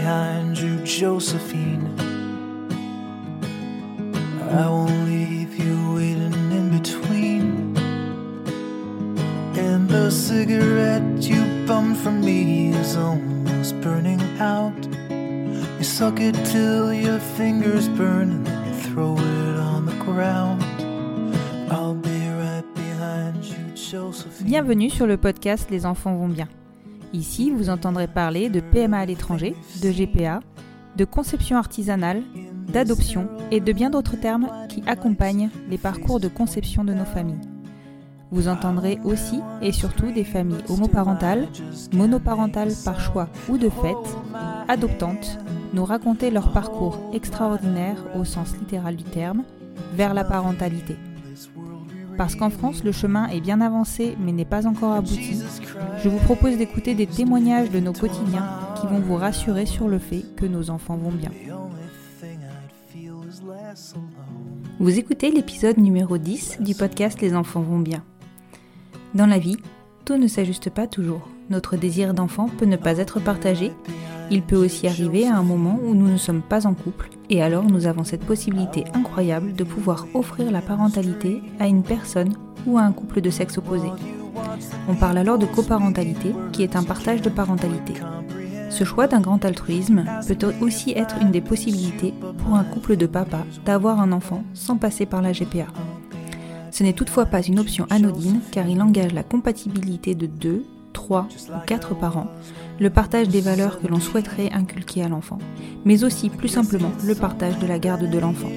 Behind you, Josephine. I won't leave you waiting in between. And the cigarette you bummed from me is almost burning out. You suck it till your fingers burn and then you throw it on the ground. I'll be right behind you, Josephine. Bienvenue sur le podcast Les enfants vont bien. Ici, vous entendrez parler de PMA à l'étranger, de GPA, de conception artisanale, d'adoption et de bien d'autres termes qui accompagnent les parcours de conception de nos familles. Vous entendrez aussi et surtout des familles homoparentales, monoparentales par choix ou de fait, adoptantes, nous raconter leur parcours extraordinaire au sens littéral du terme vers la parentalité. Parce qu'en France, le chemin est bien avancé mais n'est pas encore abouti, je vous propose d'écouter des témoignages de nos quotidiens qui vont vous rassurer sur le fait que nos enfants vont bien. Vous écoutez l'épisode numéro 10 du podcast Les enfants vont bien. Dans la vie, tout ne s'ajuste pas toujours. Notre désir d'enfant peut ne pas être partagé. Il peut aussi arriver à un moment où nous ne sommes pas en couple et alors nous avons cette possibilité incroyable de pouvoir offrir la parentalité à une personne ou à un couple de sexe opposé. On parle alors de coparentalité qui est un partage de parentalité. Ce choix d'un grand altruisme peut aussi être une des possibilités pour un couple de papas d'avoir un enfant sans passer par la GPA. Ce n'est toutefois pas une option anodine car il engage la compatibilité de deux, trois ou quatre parents, le partage des valeurs que l'on souhaiterait inculquer à l'enfant, mais aussi plus simplement le partage de la garde de l'enfant.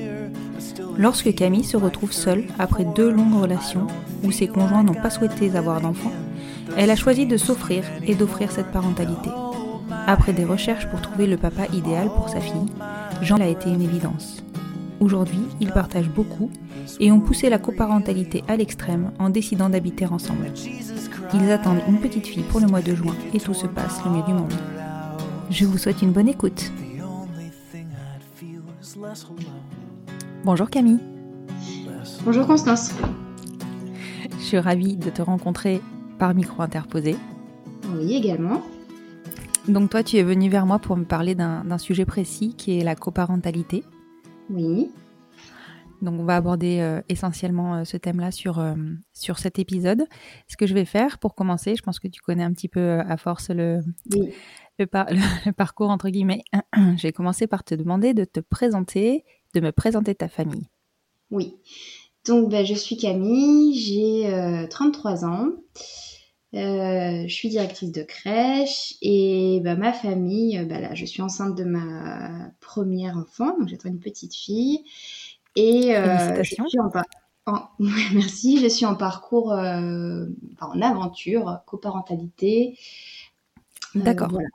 Lorsque Camille se retrouve seule après deux longues relations où ses conjoints n'ont pas souhaité avoir d'enfant, elle a choisi de s'offrir et d'offrir cette parentalité. Après des recherches pour trouver le papa idéal pour sa fille, Jean a été une évidence. Aujourd'hui, ils partagent beaucoup et ont poussé la coparentalité à l'extrême en décidant d'habiter ensemble. Ils attendent une petite fille pour le mois de juin et tout se passe le mieux du monde. Je vous souhaite une bonne écoute. Bonjour Camille, Bonjour Constance. je suis ravie de te rencontrer par micro interposé. Oui, également. Donc toi, tu es venu vers moi pour me parler d'un sujet précis qui est la coparentalité. Oui. Donc on va aborder euh, essentiellement euh, ce thème-là sur, euh, sur cet épisode. Ce que je vais faire pour commencer, je pense que tu connais un petit peu à force le, Oui. le, par- le parcours entre guillemets. je vais commencer par te demander de te présenter, de me présenter ta famille. Oui. Donc, ben, je suis Camille, j'ai euh, 33 ans. Je suis directrice de crèche et ben, ma famille, ben, là, je suis enceinte de ma première enfant, donc j'attends une petite fille. Et euh, je Félicitations. suis en, par- en- ouais, merci, je suis en parcours, euh, en aventure, coparentalité. Euh, D'accord. voilà.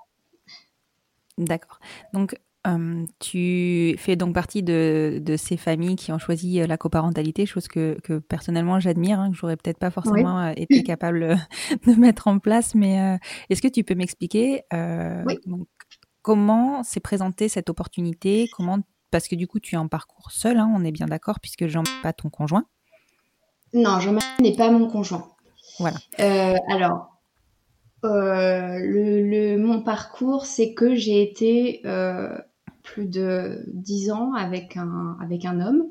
D'accord. Donc tu fais donc partie de, de ces familles qui ont choisi la coparentalité, chose que, que personnellement j'admire, hein, que j'aurais peut-être pas forcément été capable de mettre en place. Mais est-ce que tu peux m'expliquer Oui. donc, comment s'est présentée cette opportunité? Comment parce que du coup tu es en parcours seul, hein, on est bien d'accord, puisque Jean n'est pas ton conjoint. Non, Jean-Marie n'est pas mon conjoint. Voilà. Euh, alors, euh, le, le- mon parcours, c'est que j'ai été euh, plus de dix ans avec un, avec un homme.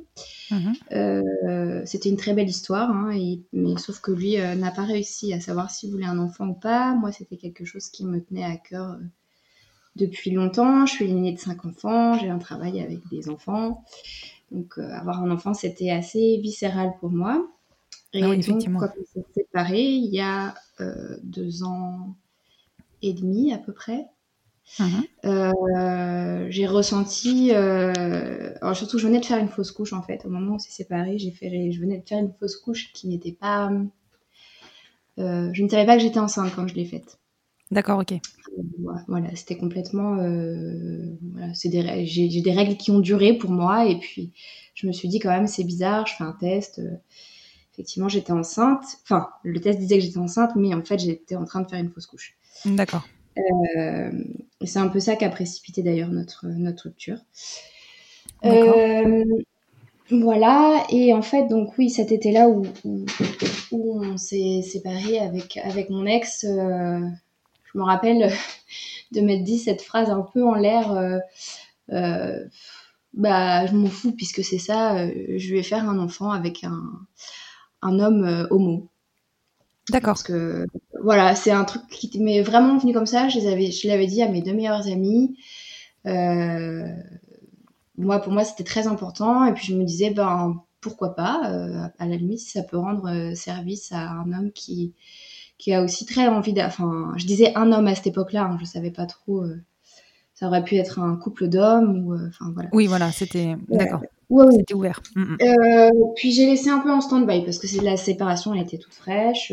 Mhm. Euh, c'était une très belle histoire, hein, et- mais sauf que lui n'a pas réussi à savoir s'il voulait un enfant ou pas. Moi, c'était quelque chose qui me tenait à cœur depuis longtemps. Je suis l'aînée de cinq enfants. J'ai un travail avec des enfants. Donc, avoir un enfant, c'était assez viscéral pour moi. Et Ah oui, donc, quand on s'est séparés, il y a euh, deux ans et demi à peu près, Mhm. euh, j'ai ressenti. euh, alors surtout, je venais de faire une fausse couche en fait. Au moment où on s'est séparés, j'ai fait, je venais de faire une fausse couche qui n'était pas. euh, je ne savais pas que j'étais enceinte quand je l'ai faite. D'accord, ok. Voilà, c'était complètement. euh, voilà, c'est des, j'ai, j'ai des règles qui ont duré pour moi et puis je me suis dit quand même c'est bizarre. Je fais un test. euh, effectivement, j'étais enceinte. Enfin, le test disait que j'étais enceinte, mais en fait, j'étais en train de faire une fausse couche. D'accord. Euh, et c'est un peu ça qui a précipité d'ailleurs notre, notre rupture. Voilà, et en fait, donc oui, cet été-là où, où, où on s'est séparés avec, avec mon ex, euh, je me rappelle de m'être dit cette phrase un peu en l'air euh, euh, bah, je m'en fous puisque c'est ça, euh, je vais faire un enfant avec un, un homme euh, homo. D'accord. Parce que voilà, c'est un truc qui m'est vraiment venu comme ça. Je les avais, je l'avais dit à mes deux meilleures amies. Euh, moi, pour moi, c'était très important. Et puis je me disais, ben pourquoi pas euh, À la limite, si ça peut rendre euh, service à un homme qui qui a aussi très envie d'a- Enfin, je disais un homme à cette époque-là. Hein, je savais pas trop. euh, ça aurait pu être un couple d'hommes ou euh, enfin voilà. Oui, voilà, c'était. D'accord. Ouais, ouais. C'était ouvert. Mm, mm. Euh, puis j'ai laissé un peu en stand-by parce que c'est la séparation, elle était toute fraîche.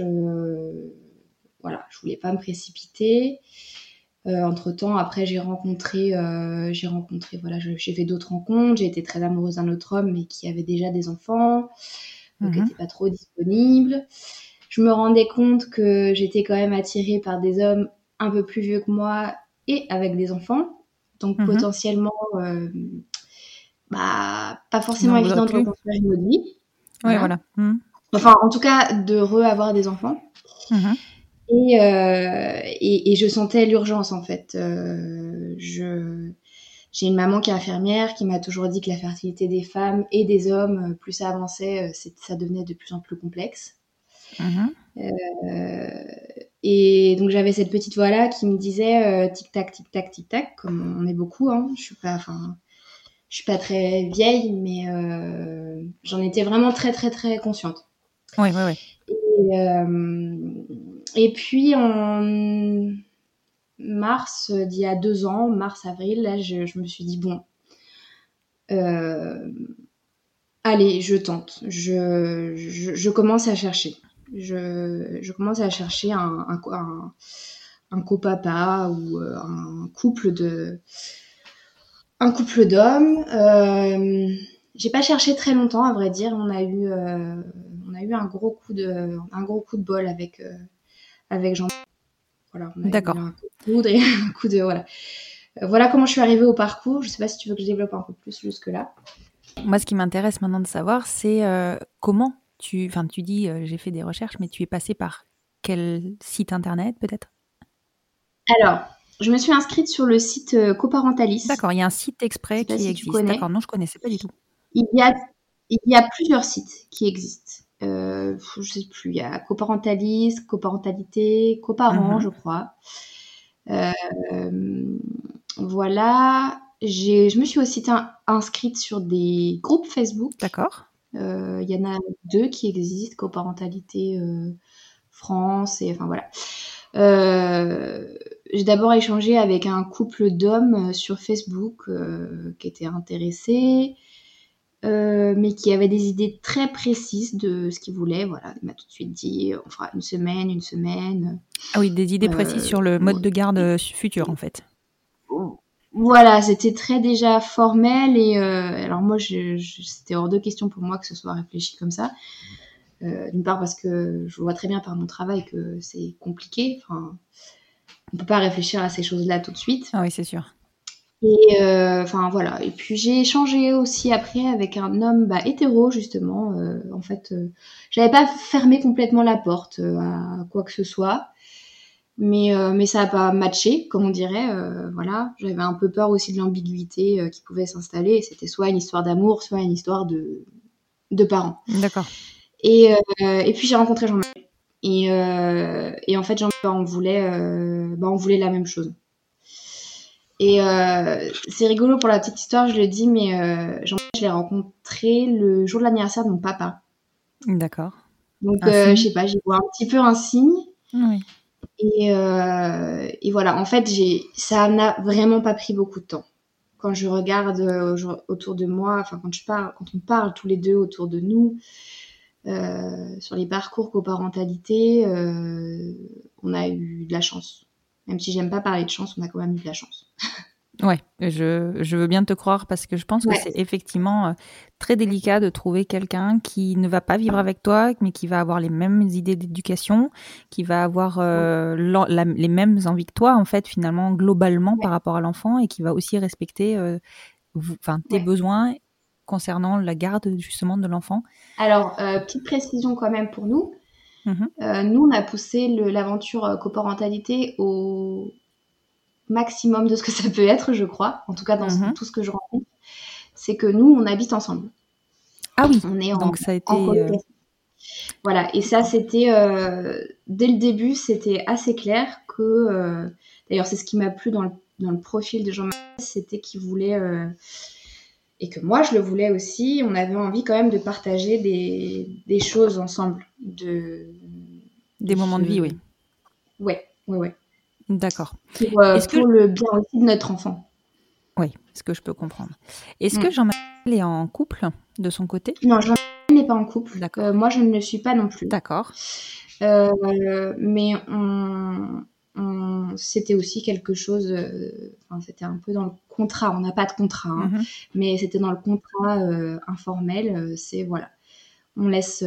voilà, je voulais pas me précipiter. entre temps, après j'ai rencontré, euh, j'ai rencontré, voilà, j'ai fait d'autres rencontres. J'ai été très amoureuse d'un autre homme, mais qui avait déjà des enfants, donc qui n'était pas trop disponible. Je me rendais compte que j'étais quand même attirée par des hommes un peu plus vieux que moi et avec des enfants, donc Mhm. potentiellement. euh, bah, pas forcément Non, évident de reconstruire une autre vie. Ouais, Voilà. voilà. Mm. Enfin, en tout cas, de re-avoir des enfants. Mhm. Et, euh, et, et je sentais l'urgence, en fait. Euh, je... J'ai une maman qui est infirmière qui m'a toujours dit que la fertilité des femmes et des hommes, plus ça avançait, ça devenait de plus en plus complexe. Mhm. Euh, et donc j'avais cette petite voix là qui me disait euh, tic tac tic tac tic tac comme on est beaucoup hein. je suis pas enfin je suis pas très vieille mais euh, j'en étais vraiment très très très consciente Ouais, ouais, ouais. et, euh, et puis en mars d'il y a deux ans mars avril là je, je me suis dit bon euh, allez je tente je, je, je commence à chercher je, je commence à chercher un, un, un, un copapa ou euh, un couple de un couple d'hommes. Euh, j'ai pas cherché très longtemps, à vrai dire. On a eu, euh, on a eu un gros coup de, un gros coup de bol avec euh, avec Jean. Voilà. on a eu D'accord. Un coup de et un coup de voilà. Voilà comment je suis arrivée au parcours. Je sais pas si tu veux que je développe un peu plus jusque là. Moi, ce qui m'intéresse maintenant de savoir, c'est comment tu. Enfin, tu dis, euh, j'ai fait des recherches, mais tu es passé par quel site internet, peut-être? Alors, je me suis inscrite sur le site euh, Coparentalis. D'accord, il y a un site exprès qui si existe. D'accord, non, je connaissais pas du tout. Il y a, il y a plusieurs sites qui existent. Euh, je sais plus, il y a Coparentalis, Coparentalité, Coparent, Mhm. je crois. Euh, voilà. Je me suis aussi in- inscrite sur des groupes Facebook. D'accord. Euh, Il y en a deux qui existent, Coparentalité euh, France, et enfin voilà. Euh, j'ai d'abord échangé avec un couple d'hommes sur Facebook qui étaient intéressés, euh, mais qui avaient des idées très précises de ce qu'ils voulaient. Voilà, il m'a tout de suite dit on fera une semaine, une semaine. Ah oui, des idées Euh, précises sur le mode de garde futur, en fait. Voilà, c'était très déjà formel et euh, alors moi, je, je- c'était hors de question pour moi que ce soit réfléchi comme ça. Euh, D'une part parce que je vois très bien par mon travail que c'est compliqué. Enfin, on peut pas réfléchir à ces choses-là tout de suite. Ah oui, c'est sûr. Et euh, enfin voilà. Et puis j'ai échangé aussi après avec un homme bah, hétéro justement. En fait, j'avais pas fermé complètement la porte à quoi que ce soit, mais euh, mais ça a pas matché, comme on dirait. euh, voilà. J'avais un peu peur aussi de l'ambiguïté euh, qui pouvait s'installer. C'était soit une histoire d'amour, soit une histoire de de parents. D'accord. Et, et puis j'ai rencontré Jean-Marie. Et, et en fait, Jean-Marie, bah, on voulait, bah, on voulait la même chose. Et c'est rigolo pour la petite histoire, je le dis, mais euh, Jean, je l'ai rencontré le jour de l'anniversaire de mon papa. D'accord. Donc, je sais pas, j'ai vois un petit peu un signe. Oui. Et, euh, et voilà, en fait, ça n'a vraiment pas pris beaucoup de temps. Quand je regarde euh, au- autour de moi, enfin quand je parle, quand on parle tous les deux autour de nous euh, sur les parcours coparentalité, euh, on a eu de la chance. Même si j'aime pas parler de chance, on a quand même eu de la chance. Ouais, je, je veux bien te croire parce que je pense Ouais. que c'est effectivement euh, très délicat de trouver quelqu'un qui ne va pas vivre avec toi, mais qui va avoir les mêmes idées d'éducation, qui va avoir euh, la- les mêmes envies que toi, en fait, finalement, globalement par rapport à l'enfant, et qui va aussi respecter euh, vous- tes Ouais. besoins concernant la garde justement de l'enfant. Alors, euh, petite précision quand même pour nous. Euh, nous, on a poussé l'aventure coparentalité au maximum de ce que ça peut être, je crois. En tout cas, dans Mhm. tout ce que je rencontre. C'est que nous, on habite ensemble. Ah oui, On est en, donc ça a été. en euh. Voilà, et ça, c'était euh, dès le début, c'était assez clair que. euh, D'ailleurs, c'est ce qui m'a plu dans le, dans le profil de Jean-Marc, c'était qu'il voulait. et que moi, je le voulais aussi. On avait envie quand même de partager des, des choses ensemble. De, Des moments de vie, oui. Ouais, ouais, ouais. D'accord. Pour, euh, Est-ce que- pour le bien aussi de notre enfant. Oui, ce que je peux comprendre. Est-ce Mm. que Jean-Marc est en couple de son côté? Non, Jean-Marc n'est pas en couple. D'accord. Euh, moi, je ne le suis pas non plus. D'accord. Euh, mais on, on- c'était aussi quelque chose. euh, enfin, c'était un peu dans le contrat. On n'a pas de contrat, hein, Mhm. mais c'était dans le contrat informel. c'est voilà, on laisse,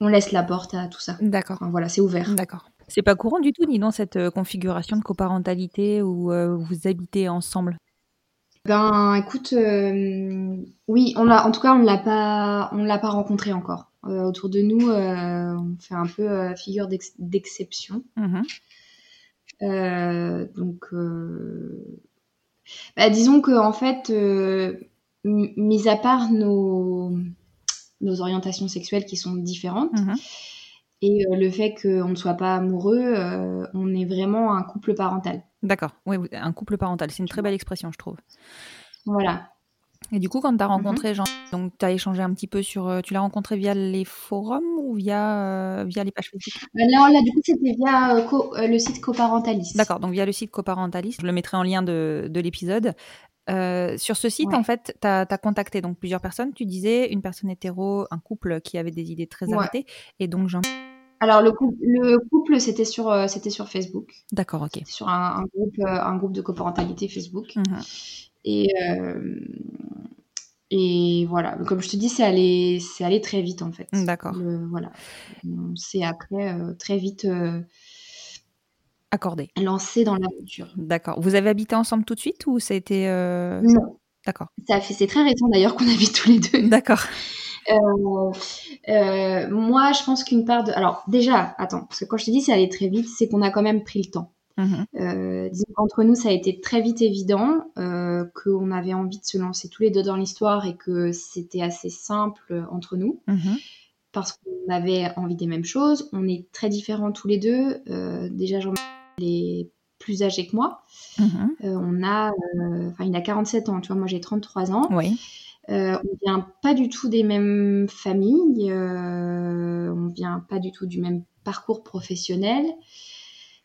on laisse la porte à tout ça. D'accord. Enfin, voilà, c'est ouvert. D'accord. C'est pas courant du tout, ni dans cette euh, configuration de coparentalité où euh, vous habitez ensemble. Ben, écoute, euh, oui, on l'a. En tout cas, on ne l'a pas, on l'a pas rencontré encore. Euh, autour de nous, on fait un peu figure d'ex- d'exception. Mhm. Donc, bah, disons que en fait, m- mis à part nos, nos orientations sexuelles qui sont différentes Mhm. Et euh, le fait qu'on ne soit pas amoureux, euh, on est vraiment un couple parental. D'accord. Oui, un couple parental, c'est une très belle expression, je trouve. Voilà. Et du coup, quand tu as Mhm. rencontré Jean, donc tu as échangé un petit peu sur. euh, tu l'as rencontré via les forums ou via, euh, via les pages Facebook? Là, là, du coup, c'était via euh, co- euh, le site Coparentalist. D'accord, donc via le site Coparentalist. Je le mettrai en lien de, de l'épisode. Sur ce site, Ouais. en fait, tu as, contacté donc plusieurs personnes. Tu disais une personne hétéro, un couple qui avait des idées très Ouais. arrêtées. Et donc, Jean. Alors, le, cou- le couple, c'était sur, euh, c'était sur Facebook. D'accord, ok. Sur un, un groupe, euh, un groupe de coparentalité Facebook. Mhm. Et, euh, et voilà, comme je te dis, c'est allé, c'est allé très vite en fait. D'accord. Voilà. On s'est après très vite Accordé. lancé dans l'aventure. D'accord. Vous avez habité ensemble tout de suite ou ça a été. Non, D'accord. ça fait, c'est très récent d'ailleurs qu'on habite tous les deux. D'accord. Euh, euh, moi, je pense qu'une part de. Alors, déjà, attends, parce que quand je te dis c'est allé très vite, c'est qu'on a quand même pris le temps. Mhm. Euh, disons qu'entre nous, ça a été très vite évident euh, qu'on avait envie de se lancer tous les deux dans l'histoire et que c'était assez simple entre nous Mhm. parce qu'on avait envie des mêmes choses. On est très différents tous les deux. Euh, déjà, Jean est plus âgé que moi. Mhm. Euh, on a, euh, enfin, il a 47 ans, tu vois, moi j'ai 33 ans. Oui. Euh, on vient pas du tout des mêmes familles, euh, on vient pas du tout du même parcours professionnel,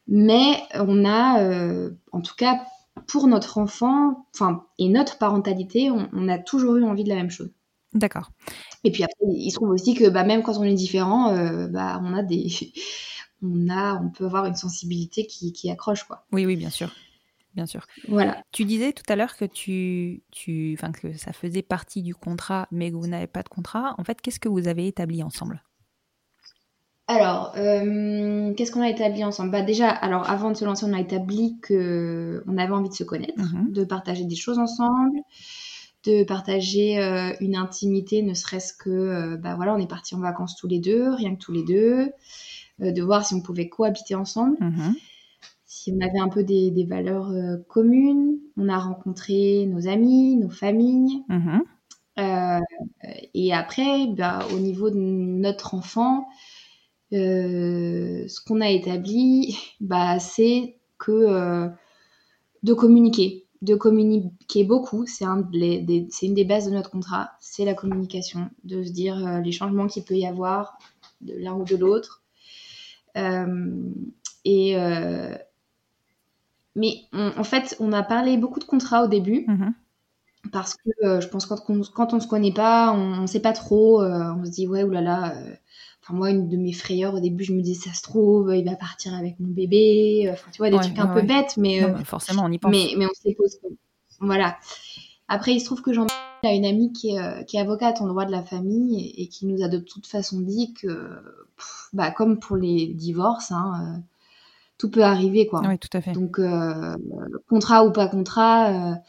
mais on a, euh, en tout cas pour notre enfant, enfin et notre parentalité, on, on a toujours eu envie de la même chose. D'accord. Et puis après, il se trouve aussi que bah, même quand on est différent, euh, bah, on a des, on a, on peut avoir une sensibilité qui, qui accroche quoi. Oui, oui, bien sûr. Bien sûr. Voilà. Tu disais tout à l'heure que tu, tu, enfin que ça faisait partie du contrat, mais que vous n'avez pas de contrat. En fait, qu'est-ce que vous avez établi ensemble? Alors, euh, qu'est-ce qu'on a établi ensemble? Bah déjà, alors avant de se lancer, on a établi que on avait envie de se connaître, Mhm. de partager des choses ensemble, de partager euh, une intimité, ne serait-ce que, euh, bah voilà, on est partis en vacances tous les deux, rien que tous les deux, de voir si on pouvait cohabiter ensemble, Mhm. Si on avait un peu des, des valeurs euh, communes. On a rencontré nos amis, nos familles, Mhm. euh, et après, bah, au niveau de notre enfant, euh, ce qu'on a établi, bah, c'est que de communiquer, de communiquer beaucoup. C'est un une des bases de notre contrat, c'est la communication, de se dire les changements qu'il peut y avoir de l'un ou de l'autre. et mais en fait, on a parlé beaucoup de contrats au début. Mm-hmm. Parce que je pense que quand, on, quand on se connaît pas, on ne sait pas trop, on se dit ouais, oulala, moi, une de mes frayeurs au début, je me disais, ça se trouve, il va partir avec mon bébé. Enfin, tu vois, des trucs un peu bêtes, mais, euh, forcément, on y pense. Mais, mais on se les pose. Voilà. Après, il se trouve que j'en a une amie qui est, euh, qui est, avocate en droit de la famille et, qui nous a de toute façon dit que, bah, comme pour les divorces, hein, euh, tout peut arriver, quoi. Oui, tout à fait. Donc, contrat ou pas contrat,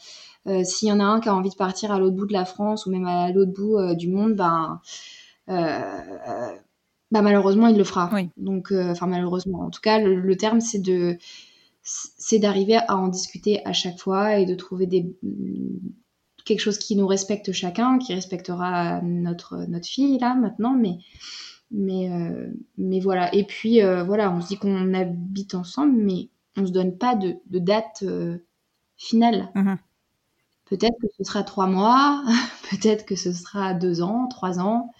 s'il y en a un qui a envie de partir à l'autre bout de la France ou même à l'autre bout du monde, ben bah malheureusement il le fera. Donc, euh, enfin malheureusement, en tout cas, le, terme c'est de c'est d'arriver à en discuter à chaque fois et de trouver des quelque chose qui nous respecte chacun, qui respectera notre notre fille là maintenant, mais mais euh, mais voilà. Et puis euh, voilà, on se dit qu'on habite ensemble, mais on se donne pas de, de date finale. Mm-hmm. Peut-être que ce sera trois mois, peut-être que ce sera deux ans, trois ans.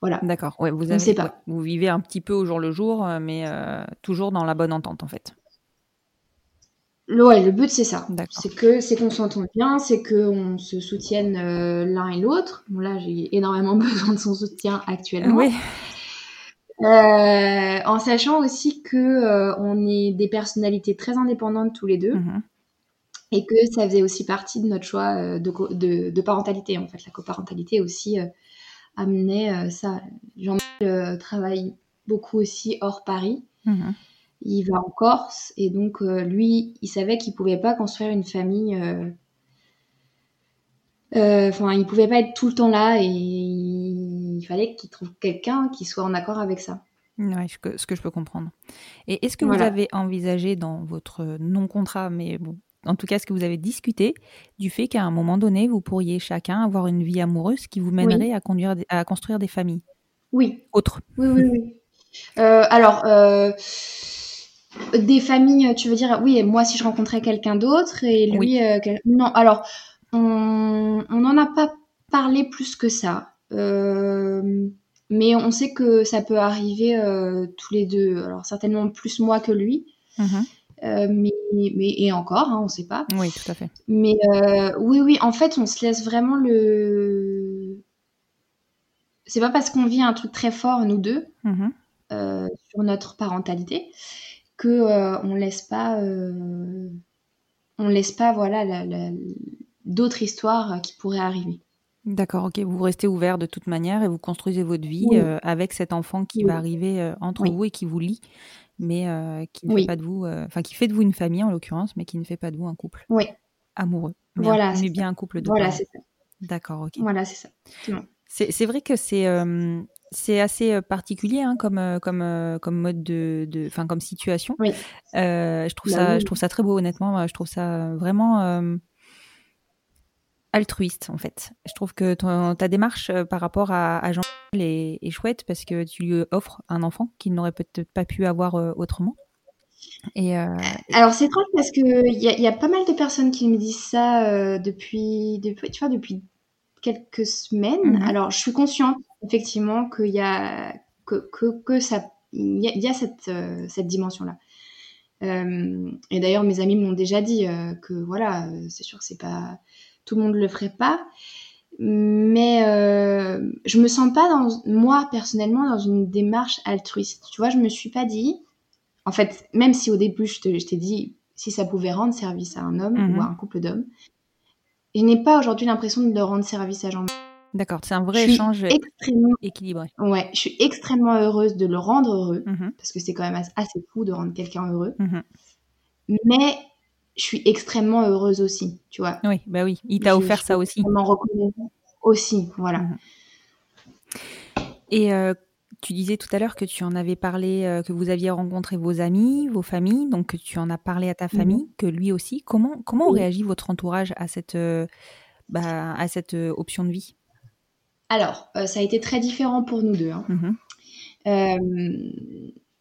Voilà. D'accord. Ouais, vous avez, pas. vous vivez un petit peu au jour le jour, euh, mais euh, toujours dans la bonne entente en fait. Le, ouais, le but c'est ça. C'est que c'est qu'on s'entende bien, c'est qu'on se soutienne euh, l'un et l'autre. Bon là, j'ai énormément besoin de son soutien actuellement. Oui. en sachant aussi que on est des personnalités très indépendantes tous les deux. Mm-hmm. Et que ça faisait aussi partie de notre choix de, de, de parentalité. En fait, la coparentalité aussi amenait euh, ça. Euh, travaille beaucoup aussi hors Paris. Mhm. Il va en Corse et donc euh, lui, il savait qu'il pouvait pas construire une famille. Enfin, il pouvait pas être tout le temps là et il fallait qu'il trouve quelqu'un qui soit en accord avec ça. Oui, ce que je peux comprendre. Et est-ce que vous avez envisagé dans votre non-contrat, mais bon, en tout cas, est-ce que vous avez discuté du fait qu'à un moment donné, vous pourriez chacun avoir une vie amoureuse qui vous mènerait à, conduire, à construire des familles? Oui. Autres Oui, oui, oui. Euh, alors, euh, des familles, tu veux dire, oui, moi, si je rencontrais quelqu'un d'autre et lui, euh, non, alors, on n'en a pas parlé plus que ça. mais on sait que ça peut arriver tous les deux. Alors, certainement plus moi que lui. Mmh euh, mais, mais, et encore, hein, on ne sait pas. Oui, tout à fait. Mais euh, oui, oui, en fait, on se laisse vraiment le. C'est pas parce qu'on vit un truc très fort, nous deux, mmh euh, sur notre parentalité, que on laisse pas. on laisse pas, voilà, d'autres histoires qui pourraient arriver. D'accord, ok. Vous restez ouvert de toute manière et vous construisez votre vie avec cet enfant qui va arriver entre vous et qui vous lie mais euh, qui ne fait pas de vous, euh, enfin qui fait de vous une famille en l'occurrence, mais qui ne fait pas de vous un couple oui. amoureux. Mais voilà, mais bien un couple de Voilà, c'est ça. D'accord, ok. Voilà, c'est ça. C'est vrai que c'est euh, c'est assez particulier hein, comme comme comme mode de, de fin, comme situation. Oui. je trouve bah ça je trouve ça très beau honnêtement. Je trouve ça vraiment altruiste en fait. Je trouve que ta démarche par rapport à, à Jean est, chouette parce que tu lui offres un enfant qu'il n'aurait peut-être pas pu avoir euh, autrement. Et euh, Alors c'est étrange parce que il y, a pas mal de personnes qui me disent ça euh, depuis, depuis, tu vois, depuis quelques semaines. Mhm. Alors je suis consciente effectivement qu'il y a que, que, que ça, il y, a cette, cette dimension là. et d'ailleurs mes amis m'ont déjà dit que voilà, c'est sûr que c'est pas tout le monde le ferait pas mais euh, je me sens pas dans moi personnellement dans une démarche altruiste. Tu vois, je me suis pas dit en fait, même si au début je t'ai dit si ça pouvait rendre service à un homme ou mhm. à un couple d'hommes, je n'ai pas aujourd'hui l'impression de rendre service à Jean. D'accord, c'est un vrai échange extrêmement équilibré. Ouais, je suis extrêmement heureuse de le rendre heureux mhm. parce que c'est quand même assez fou de rendre quelqu'un heureux. Mhm. Mais je suis extrêmement heureuse aussi, tu vois. Oui, bah oui, il t'a offert ça aussi. m'en reconnais aussi, voilà. Mhm. Et euh, tu disais tout à l'heure que tu en avais parlé, euh, que vous aviez rencontré vos amis, vos familles, donc que tu en as parlé à ta famille, que lui aussi. Comment, comment réagit votre entourage à cette, euh, bah, à cette option de vie? Alors, ça a été très différent pour nous deux. Hein. Mhm.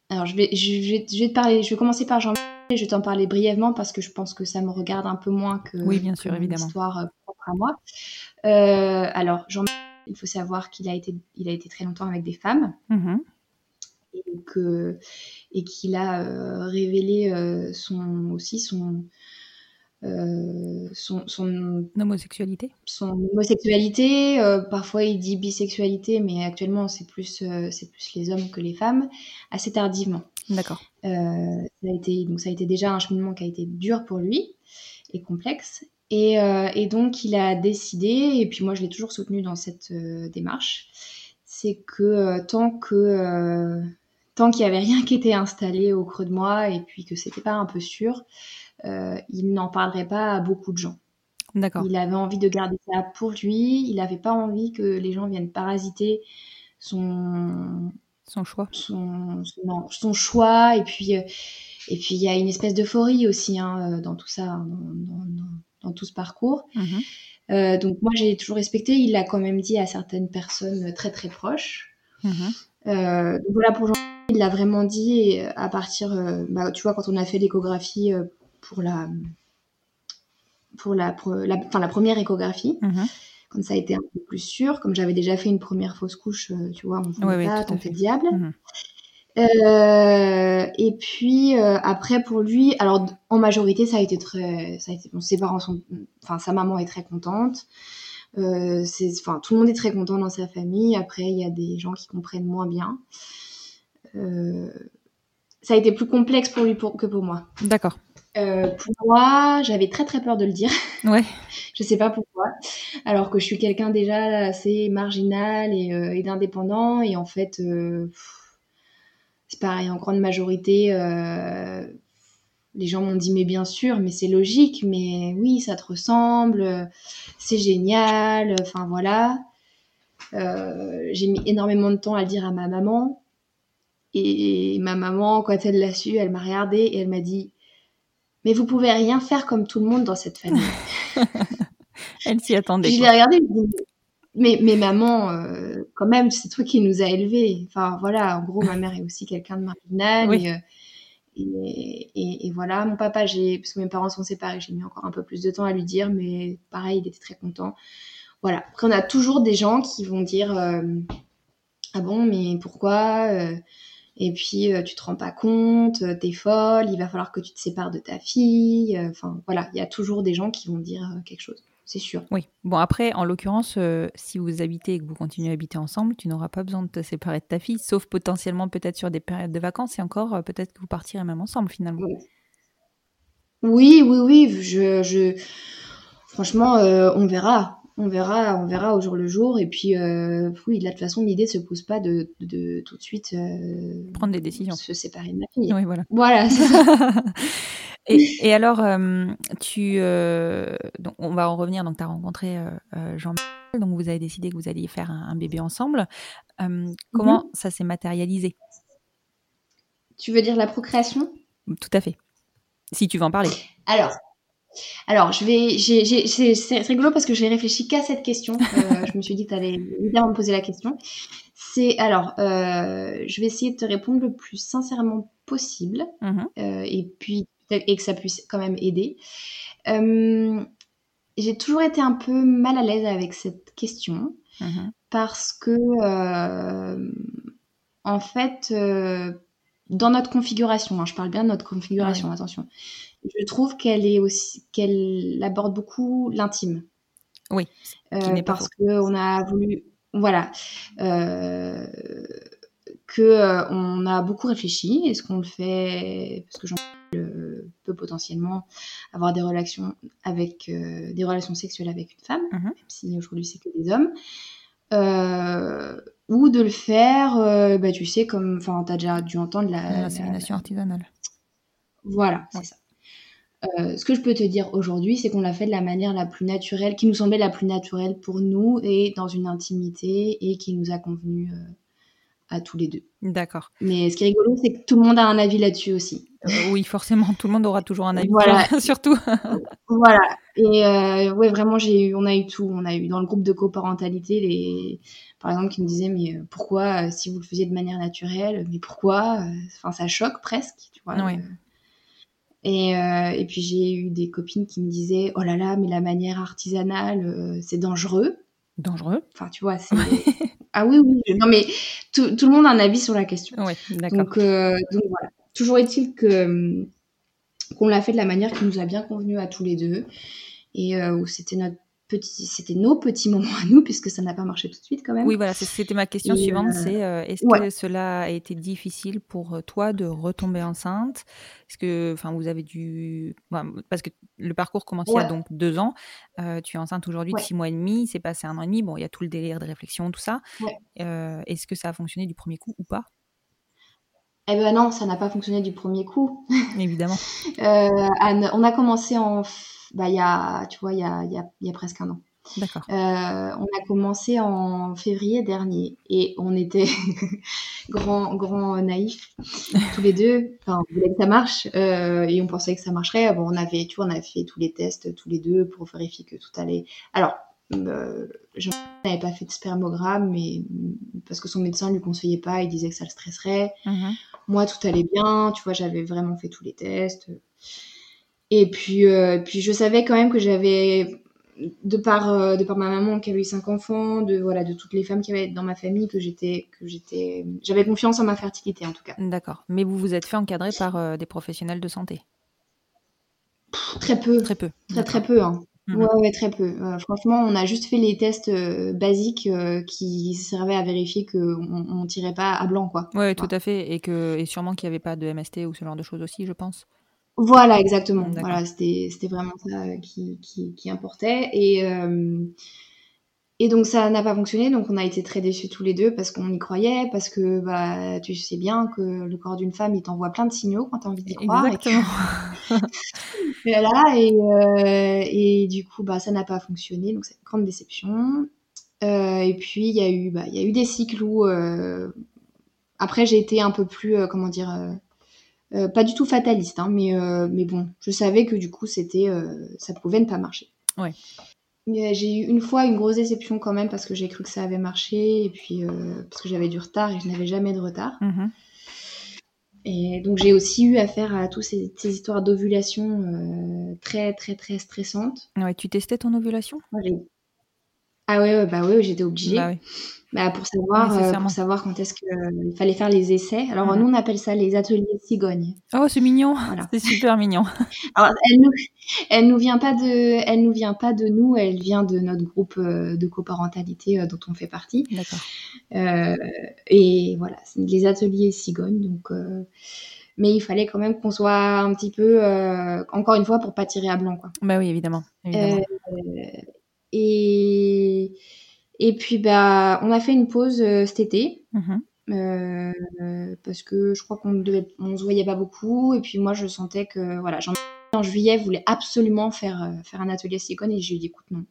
alors, je vais, je, vais, je vais te parler, je vais commencer par Jean Je vais t'en parler brièvement parce que je pense que ça me regarde un peu moins que, oui, bien sûr, que évidemment. Une histoire euh, propre à moi. Euh, alors, Jean, il faut savoir qu'il a été, il a été très longtemps avec des femmes Mhm. et qu'il a euh, révélé euh, son aussi son euh, son, son L'homosexualité son homosexualité. euh, parfois, il dit bisexualité, mais actuellement, c'est plus euh, c'est plus les hommes que les femmes, assez tardivement. D'accord. Ça, a été, donc ça a été déjà un cheminement qui a été dur pour lui et complexe. Et, et donc, il a décidé, et puis moi je l'ai toujours soutenu dans cette démarche, c'est que tant que tant qu'il n'y avait rien qui était installé au creux de moi et puis que c'était pas un peu sûr, euh, il n'en parlerait pas à beaucoup de gens. D'accord. Il avait envie de garder ça pour lui, il n'avait pas envie que les gens viennent parasiter son, Son choix. son, son, non, son choix. Et puis, euh, et puis il y a une espèce d'euphorie aussi hein, euh, dans tout ça, hein, dans, dans- dans- dans tout ce parcours. Mhm. Euh, donc moi j'ai toujours respecté. Il l'a quand même dit à certaines personnes très très proches. Mhm. Euh, donc voilà pour Jean, il l'a vraiment dit et à partir, euh, bah, tu vois, quand on a fait l'échographie pour la pour la, pour la, enfin, la première échographie, Mhm. quand ça a été un peu plus sûr, comme j'avais déjà fait une première fausse couche, euh, tu vois, on Ouais, ouais, pas fait. le diable. Mhm. Euh, et puis euh, après pour lui, alors en majorité ça a été très, ça a été, bon, ses parents sont, enfin sa maman est très contente, euh, c'est, enfin tout le monde est très content dans sa famille. Après il y a des gens qui comprennent moins bien. Ça a été plus complexe pour lui pour- que pour moi. D'accord. Euh, pour moi, j'avais très très peur de le dire. Ouais. Je sais pas pourquoi. Alors que je suis quelqu'un déjà assez marginal et, euh, et d'indépendant. Et en fait, euh, c'est pareil, en grande majorité, les gens m'ont dit mais bien sûr, mais c'est logique, mais oui, ça te ressemble, c'est génial, enfin voilà. J'ai mis énormément de temps à le dire à ma maman. Et ma maman, quand elle l'a su, elle m'a regardée et elle m'a dit Mais vous pouvez rien faire comme tout le monde dans cette famille. Elle s'y attendait. je l'ai dis, mais, mais maman, euh, quand même, c'est toi qui nous a élevés. Enfin, voilà, en gros, ma mère est aussi quelqu'un de marginal. Oui. Euh, et, et- et voilà, mon papa, j'ai, parce que mes parents sont séparés, j'ai mis encore un peu plus de temps à lui dire, mais pareil, il était très content. Voilà. Après, on a toujours des gens qui vont dire euh, Ah bon, mais pourquoi Euh, Et puis, euh, tu te rends pas compte, euh, t'es folle, il va falloir que tu te sépares de ta fille. Euh, Enfin, voilà, il y a toujours des gens qui vont dire euh, quelque chose, c'est sûr. Oui. Bon, après, en l'occurrence, si vous habitez et que vous continuez à habiter ensemble, tu n'auras pas besoin de te séparer de ta fille, sauf potentiellement peut-être sur des périodes de vacances et encore, peut-être que vous partirez même ensemble finalement. Oui, oui, oui, je, je... franchement, euh, on verra. On verra, on verra au jour le jour. Et puis, euh, oui, là, de toute façon, l'idée ne se pose pas de, de, tout de suite euh, Prendre des décisions. se séparer de ma fille. Oui, voilà. Voilà, et, et alors, euh, tu, donc on va en revenir. Donc, tu as rencontré Jean-Michel, donc vous avez décidé que vous alliez faire un, un bébé ensemble. Comment ça s'est matérialisé? Tu veux dire la procréation? Tout à fait. Si tu veux en parler. Alors, alors je vais, c'est, rigolo parce que j'ai réfléchi qu'à cette question. Euh, je me suis dit que tu allais évidemment me poser la question. C'est alors, euh, je vais essayer de te répondre le plus sincèrement possible. Mhm. euh, et puis et que ça puisse quand même aider. J'ai toujours été un peu mal à l'aise avec cette question Mhm. parce que en fait dans notre configuration, hein, je parle bien de notre configuration, attention, je trouve qu'elle est aussi qu'elle aborde beaucoup l'intime. Oui, Euh, parce que on a voulu voilà euh, que euh, on a beaucoup réfléchi est-ce qu'on le fait parce que j'en euh, peut potentiellement avoir des relations avec euh, des relations sexuelles avec une femme Mhm. même si aujourd'hui c'est que des hommes Euh, ou de le faire euh, bah tu sais comme enfin t'as déjà dû entendre la, la- L'insémination artisanale. voilà, c'est ça. Euh, ce que je peux te dire aujourd'hui, c'est qu'on l'a fait de la manière la plus naturelle, qui nous semblait la plus naturelle pour nous et dans une intimité et qui nous a convenu euh, à tous les deux. D'accord. Mais ce qui est rigolo, c'est que tout le monde a un avis là-dessus aussi. Euh, oui, forcément, tout le monde aura toujours un avis. Voilà. Surtout. Voilà. Et ouais, vraiment, j'ai eu, on a eu tout. On a eu dans le groupe de coparentalité, les, par exemple, qui nous disaient mais pourquoi, si vous le faisiez de manière naturelle, mais pourquoi Enfin, ça choque presque, tu vois. Ouais. Euh, Et, euh, et puis j'ai eu des copines qui me disaient oh là là mais la manière artisanale euh, c'est dangereux. Dangereux. Enfin tu vois c'est ah oui oui non mais tout, tout, le monde a un avis sur la question. Oui d'accord. Donc euh, donc voilà. Toujours est-il que qu'on l'a fait de la manière qui nous a bien convenu à tous les deux et où c'était notre c'était nos petits moments à nous puisque ça n'a pas marché tout de suite quand même. Oui, voilà, c'était ma question Et, suivante. euh, C'est euh, est-ce ouais. que cela a été difficile pour euh, toi de retomber enceinte? Est-ce que, enfin, vous avez dû, enfin, parce que le parcours commence il y a Ouais. donc deux ans. euh, tu es enceinte aujourd'hui de Ouais. six mois et demi. C'est passé un an et demi. Bon, il y a tout le délire de réflexion, tout ça. Ouais. Euh, est-ce que ça a fonctionné du premier coup ou pas? Eh ben non, ça n'a pas fonctionné du premier coup. Évidemment. Euh, Anne, on a commencé en, bah, il y a, tu vois, il y a, il y a, y a presque un an. D'accord. Euh, on a commencé en février dernier et on était grand, grand naïfs tous les deux. Enfin, on voulait que ça marche euh, et on pensait que ça marcherait. Bon, on avait, tu vois, on avait fait tous les tests tous les deux pour vérifier que tout allait. Alors, euh, je n'avais pas fait de spermogramme, mais parce que son médecin lui conseillait pas, il disait que ça le stresserait. Mhm. Moi, tout allait bien, tu vois, j'avais vraiment fait tous les tests. Et puis, euh, puis je savais quand même que j'avais, de par, euh, de par ma maman qui avait eu cinq enfants, de voilà, de toutes les femmes qui avaient dans ma famille, que j'étais, que j'étais, j'avais confiance en ma fertilité en tout cas. D'accord. Mais vous vous êtes fait encadrer par euh, des professionnels de santé? Pff, Très peu, Très peu. très très peu. Hein. Mhm. Ouais, ouais, très peu. Euh, franchement, on a juste fait les tests euh, basiques euh, qui servaient à vérifier qu'on on tirait pas à blanc, quoi. Ouais, tout à fait. Et que et sûrement qu'il n'y avait pas de MST ou ce genre de choses aussi, je pense. Voilà, exactement. Voilà, c'était c'était vraiment ça qui, qui, qui importait. Et, et donc ça n'a pas fonctionné, donc on a été très déçus tous les deux parce qu'on y croyait, parce que bah tu sais bien que le corps d'une femme il t'envoie plein de signaux quand t'as envie d'y croire. Et que- Exactement. voilà, et, euh, et du coup bah ça n'a pas fonctionné, donc c'est une grande déception. Euh, et puis il y a eu bah y a eu des cycles où euh, après j'ai été un peu plus comment dire pas du tout fataliste, hein, mais, mais bon, je savais que du coup, c'était, ça pouvait ne pas marcher. Ouais. J'ai eu une fois une grosse déception quand même parce que j'ai cru que ça avait marché et puis euh, parce que j'avais du retard et je n'avais jamais de retard. Mhm. Et donc j'ai aussi eu affaire à toutes ces, ces histoires d'ovulation euh, très très très stressantes. Ouais, tu testais ton ovulation? Ah ouais, ouais, bah ouais, j'étais obligée. Bah oui. Bah, pour savoir, euh, pour savoir quand est-ce qu'il fallait faire les essais. Alors nous on appelle ça les ateliers de cigogne. Oh, c'est mignon. Voilà. C'est super mignon. Alors, elle nous, elle nous vient pas de, elle nous vient pas de nous, elle vient de notre groupe euh, de coparentalité euh, dont on fait partie. D'accord. Euh, et voilà, c'est les ateliers cigognes. Donc, euh, mais il fallait quand même qu'on soit un petit peu, euh, encore une fois, pour pas tirer à blanc, quoi. Bah oui, évidemment. évidemment. Et et puis bah, on a fait une pause euh, cet été. Mhm. Euh, parce que je crois qu'on devait, on se voyait pas beaucoup et puis moi je sentais que voilà Jean en juillet voulait absolument faire euh, faire un atelier silicone et j'ai dit écoute non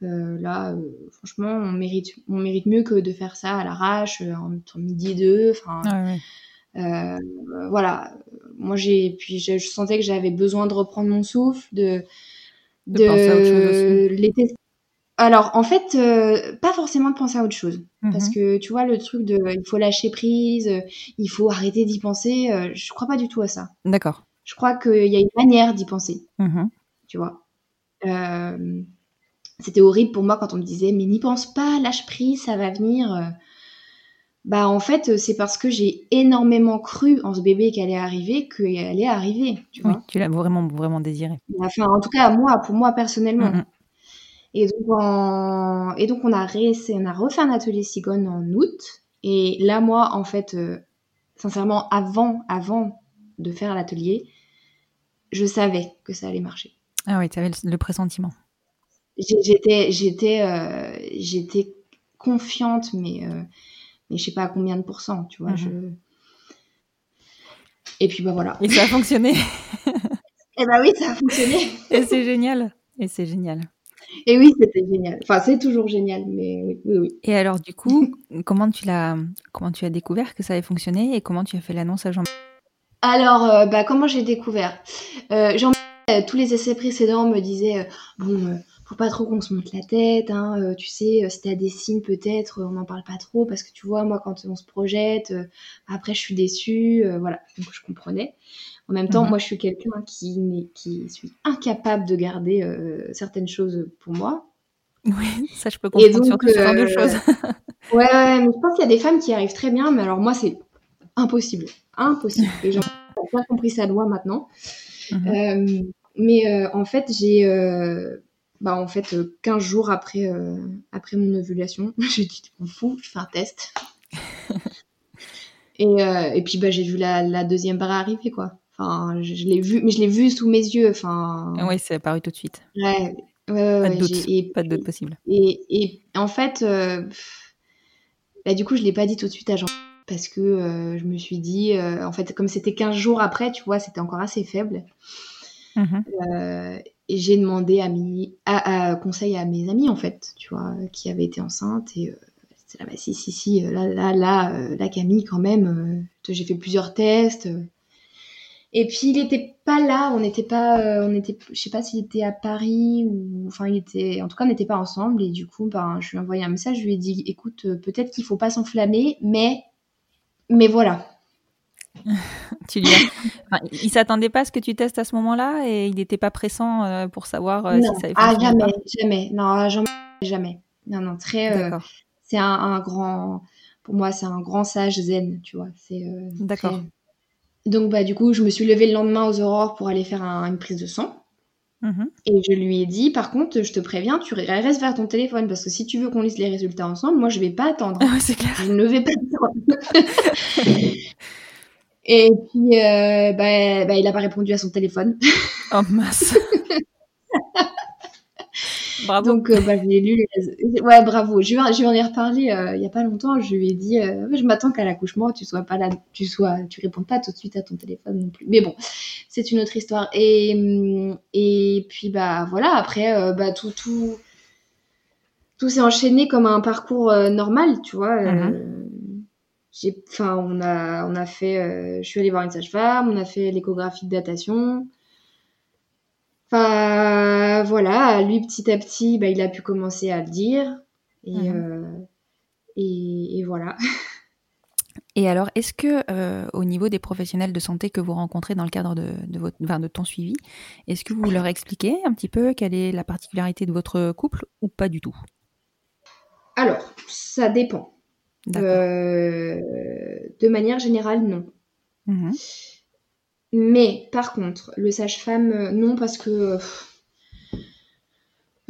là franchement on mérite on mérite mieux que de faire ça à l'arrache entre midi et deux enfin Ouais, ouais. euh, voilà moi j'ai puis je, je sentais que j'avais besoin de reprendre mon souffle de De aussi. l'été alors en fait euh, pas forcément de penser à autre chose parce Mhm. que tu vois, le truc de il faut lâcher prise, euh, il faut arrêter d'y penser, euh, je crois pas du tout à ça. D'accord. Je crois qu'il y a une manière d'y penser, Mhm. tu vois. Euh, c'était horrible pour moi quand on me disait mais n'y pense pas, lâche prise, ça va venir. Bah en fait, c'est parce que j'ai énormément cru en ce bébé qu'elle allait arriver qu'elle allait arriver, tu Oui, vois. tu l'as vraiment, vraiment désiré. Enfin, en tout cas, moi, pour moi personnellement. Mhm. Et donc, en- et donc on, a réessayé- on a refait un atelier Sigone en août. Et là, moi, en fait, euh, sincèrement, avant, avant de faire l'atelier, je savais que ça allait marcher. Ah oui, tu avais le, le pressentiment. J'ai- J'étais, j'étais, euh, j'étais confiante, mais, euh, mais je sais pas à combien de pourcents, tu vois. Mhm. je... Et puis, bah voilà. Et ça a fonctionné. Et bah oui, ça a fonctionné. Et c'est génial. Et c'est génial. Et oui, c'était génial. Enfin, c'est toujours génial, mais oui, oui, oui. Et alors, du coup, comment tu l'as, comment tu as découvert que ça avait fonctionné et comment tu as fait l'annonce à Jean Alors, euh, bah, comment j'ai découvert? Euh, Jean euh, tous les essais précédents me disaient euh, bon, euh, faut pas trop qu'on se monte la tête, hein, euh, tu sais, euh, si t'as des signes peut-être, on n'en parle pas trop parce que tu vois, moi quand on se projette, euh, après je suis déçue, voilà, donc je comprenais. En même temps, Mhm. moi je suis quelqu'un qui, qui suis incapable de garder certaines choses pour moi. Oui, ça je peux Et comprendre, donc, surtout ce genre de euh, choses. Ouais, ouais, mais je pense qu'il y a des femmes qui arrivent très bien, mais alors moi c'est impossible, impossible. N'ont pas compris sa loi maintenant. Mhm. Euh, mais euh, en fait, j'ai. Euh, bah, en fait, euh, 15 jours après, euh, après mon ovulation, j'ai dit, m'en fous, je fais un test. et, euh, et puis, bah, j'ai vu la, la deuxième barre arriver, quoi. Enfin, je, je l'ai vu, mais je l'ai vu sous mes yeux. Enfin, Oui, c'est apparu tout de suite. ouais, Pas de doute, et, pas de doute possible. et, et en fait, euh, bah, du coup, je l'ai pas dit tout de suite à Jean parce que euh, je me suis dit, euh, en fait, comme c'était 15 jours après, tu vois, c'était encore assez faible. Mhm. Euh, et j'ai demandé à, conseil à mes amis, en fait, tu vois, qui avaient été enceintes. Et euh, c'était là, bah, si, si, si, euh, là, là, là, euh, Camille, quand même, euh, j'ai fait plusieurs tests. euh. Et puis, il était pas là, on n'était pas, on était, je sais pas s'il était à Paris ou, enfin, il était, en tout cas, on n'était pas ensemble. Et du coup, ben, je lui ai envoyé un message, je lui ai dit, écoute, peut-être qu'il faut pas s'enflammer, mais, mais voilà. Tu lui as- enfin, il s'attendait pas à ce que tu testes à ce moment-là et il n'était pas pressant euh, pour savoir euh, non, si ça allait ah, jamais, pas. jamais, non, jamais, jamais. Non, non, très, euh, c'est un, un grand pour moi c'est un grand sage zen tu vois. C'est D'accord. très- donc bah du coup je me suis levée le lendemain aux aurores pour aller faire un- une prise de sang. Mhm. et je lui ai dit par contre je te préviens tu restes vers ton téléphone parce que si tu veux qu'on lise les résultats ensemble moi je vais pas attendre. Ouais, c'est clair. je ne vais pas attendre et puis euh, bah, bah, il a pas répondu à son téléphone Oh mince. Bravo. Donc, euh, bah, j'ai lu les... Ouais, bravo. Je lui, en- je lui en ai reparlé euh, il y a pas longtemps. Je lui ai dit, je m'attends qu'à l'accouchement, tu sois pas là, tu sois, tu réponds pas tout de suite à ton téléphone non plus. Mais bon, c'est une autre histoire. Et, et puis, bah, voilà. Après, bah, tout, tout, tout s'est enchaîné comme un parcours normal, tu vois. euh, j'ai, enfin, on a, on a fait, euh, je suis allée voir une sage-femme, on a fait l'échographie de datation. Enfin, voilà, lui petit à petit, bah, il a pu commencer à le dire. Et, Mhm. euh, et, et voilà. Et alors, est-ce que euh, au niveau des professionnels de santé que vous rencontrez dans le cadre de, de, votre, enfin, de ton suivi, est-ce que vous leur expliquez un petit peu quelle est la particularité de votre couple ou pas du tout? Alors, ça dépend. Euh, de manière générale, non. Mhm. Mais par contre, le sage-femme, euh, non, parce que.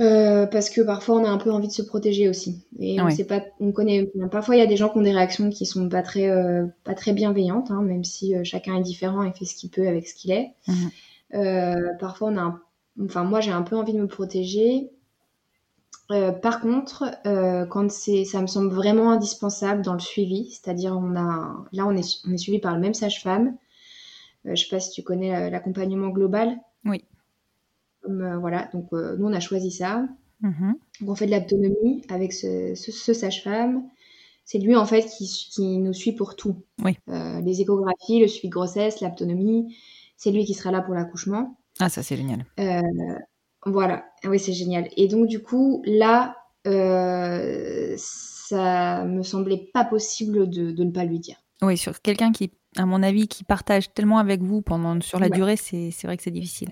euh, parce que parfois on a un peu envie de se protéger aussi. Et on Ouais. sait pas, on connaît. Parfois il y a des gens qui ont des réactions qui sont pas très, euh, pas très bienveillantes, hein, même si chacun est différent et fait ce qu'il peut avec ce qu'il est. Mhm. Euh, parfois on a, un- enfin moi j'ai un peu envie de me protéger. Euh, par contre, euh, quand c'est, ça me semble vraiment indispensable dans le suivi, c'est-à-dire on a, là on est, on est suivi par le même sage-femme. Euh, je sais pas si tu connais l'accompagnement global. Oui. Voilà, donc nous on a choisi ça. Mhm. Donc on fait de l'autonomie avec ce, ce- ce sage-femme. C'est lui en fait qui, qui nous suit pour tout. Oui. Les échographies, le suivi de grossesse, l'autonomie. C'est lui qui sera là pour l'accouchement. Ah, ça c'est génial. Voilà, Ah oui, c'est génial. Et donc, du coup, là, euh, ça me semblait pas possible de, de ne pas lui dire. Oui, sur quelqu'un qui, à mon avis, qui partage tellement avec vous pendant sur la Ouais. durée, c'est vrai que c'est difficile.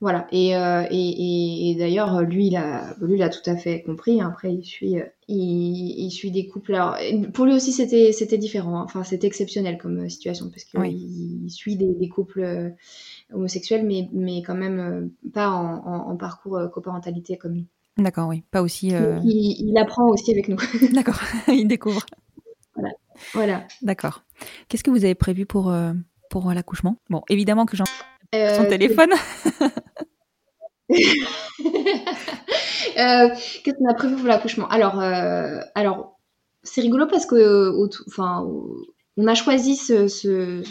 Voilà. Et, euh, et, et, et d'ailleurs, lui, il a, lui, il a tout à fait compris. Après, il suit, euh, il, il suit des couples. Alors, pour lui aussi, c'était, c'était différent. hein. Enfin, c'était exceptionnel comme euh, situation parce qu'il Oui. il suit des, des couples euh, homosexuels, mais, mais quand même euh, pas en, en, en parcours euh, coparentalité comme nous. D'accord, oui. Pas aussi. euh, il, il apprend aussi avec nous. D'accord, il découvre. voilà. D'accord. Qu'est-ce que vous avez prévu pour, euh, pour l'accouchement? Bon, évidemment que j'en Euh, son téléphone. Euh, Qu'est-ce qu'on a prévu pour l'accouchement? Alors, euh, alors c'est rigolo parce que, enfin, on a choisi ce, ce-